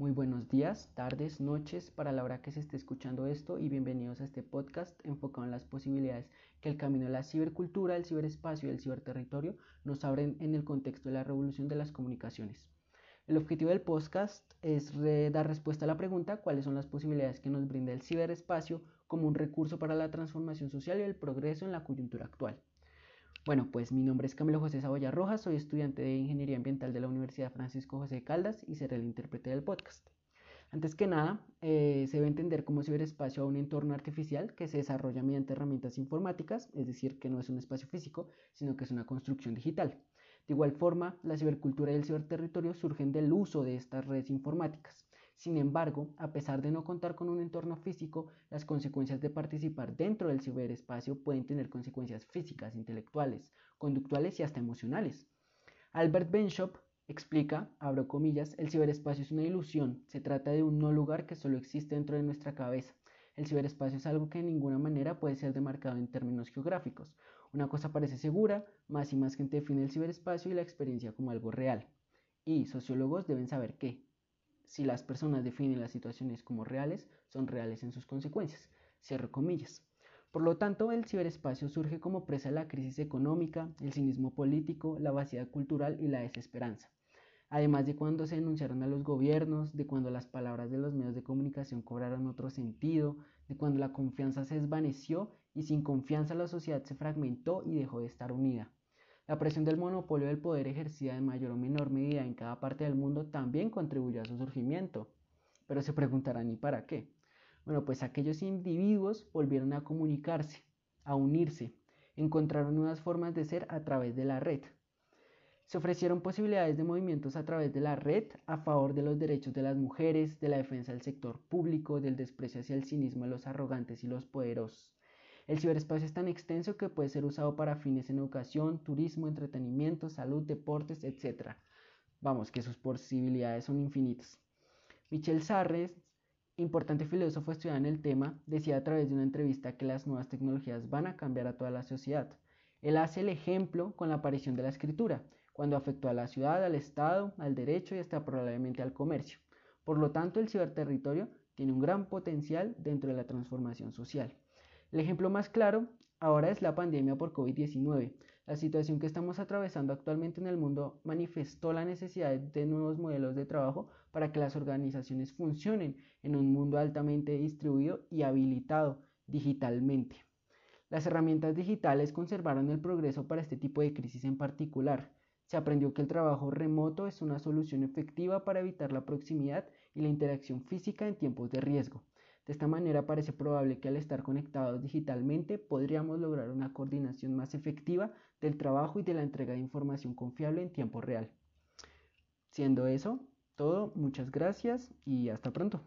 Muy buenos días, tardes, noches para la hora que se esté escuchando esto y bienvenidos a este podcast enfocado en las posibilidades que el camino de la cibercultura, el ciberespacio y el ciberterritorio nos abren en el contexto de la revolución de las comunicaciones. El objetivo del podcast es dar respuesta a la pregunta cuáles son las posibilidades que nos brinda el ciberespacio como un recurso para la transformación social y el progreso en la coyuntura actual. Bueno, pues mi nombre es Camilo José Saboya Rojas, soy estudiante de Ingeniería Ambiental de la Universidad Francisco José de Caldas y seré el intérprete del podcast. Antes que nada, eh, se debe entender como ciberespacio a un entorno artificial que se desarrolla mediante herramientas informáticas, es decir, que no es un espacio físico, sino que es una construcción digital. De igual forma, la cibercultura y el ciberterritorio surgen del uso de estas redes informáticas. Sin embargo, a pesar de no contar con un entorno físico, las consecuencias de participar dentro del ciberespacio pueden tener consecuencias físicas, intelectuales, conductuales y hasta emocionales. Albert Benshop explica, abro comillas, el ciberespacio es una ilusión, se trata de un no lugar que solo existe dentro de nuestra cabeza. El ciberespacio es algo que de ninguna manera puede ser demarcado en términos geográficos. Una cosa parece segura, más y más gente define el ciberespacio y la experiencia como algo real. Y sociólogos deben saber que, si las personas definen las situaciones como reales, son reales en sus consecuencias. Cierro comillas. Por lo tanto, el ciberespacio surge como presa de la crisis económica, el cinismo político, la vacía cultural y la desesperanza. Además de cuando se denunciaron a los gobiernos, de cuando las palabras de los medios de comunicación cobraron otro sentido, de cuando la confianza se desvaneció y sin confianza la sociedad se fragmentó y dejó de estar unida. La presión del monopolio del poder ejercida en mayor o menor medida en cada parte del mundo también contribuyó a su surgimiento. Pero se preguntarán, ¿y para qué? Bueno, pues aquellos individuos volvieron a comunicarse, a unirse, encontraron nuevas formas de ser a través de la red. Se ofrecieron posibilidades de movimientos a través de la red a favor de los derechos de las mujeres, de la defensa del sector público, del desprecio hacia el cinismo de los arrogantes y los poderosos. El ciberespacio es tan extenso que puede ser usado para fines en educación, turismo, entretenimiento, salud, deportes, etc. Vamos, que sus posibilidades son infinitas. Michel Sarres, importante filósofo estudiado en el tema, decía a través de una entrevista que las nuevas tecnologías van a cambiar a toda la sociedad. Él hace el ejemplo con la aparición de la escritura, cuando afectó a la ciudad, al Estado, al derecho y hasta probablemente al comercio. Por lo tanto, el ciberterritorio tiene un gran potencial dentro de la transformación social. El ejemplo más claro ahora es la pandemia por COVID-19. La situación que estamos atravesando actualmente en el mundo manifestó la necesidad de nuevos modelos de trabajo para que las organizaciones funcionen en un mundo altamente distribuido y habilitado digitalmente. Las herramientas digitales conservaron el progreso para este tipo de crisis en particular. Se aprendió que el trabajo remoto es una solución efectiva para evitar la proximidad y la interacción física en tiempos de riesgo. De esta manera parece probable que al estar conectados digitalmente podríamos lograr una coordinación más efectiva del trabajo y de la entrega de información confiable en tiempo real. Siendo eso todo, muchas gracias y hasta pronto.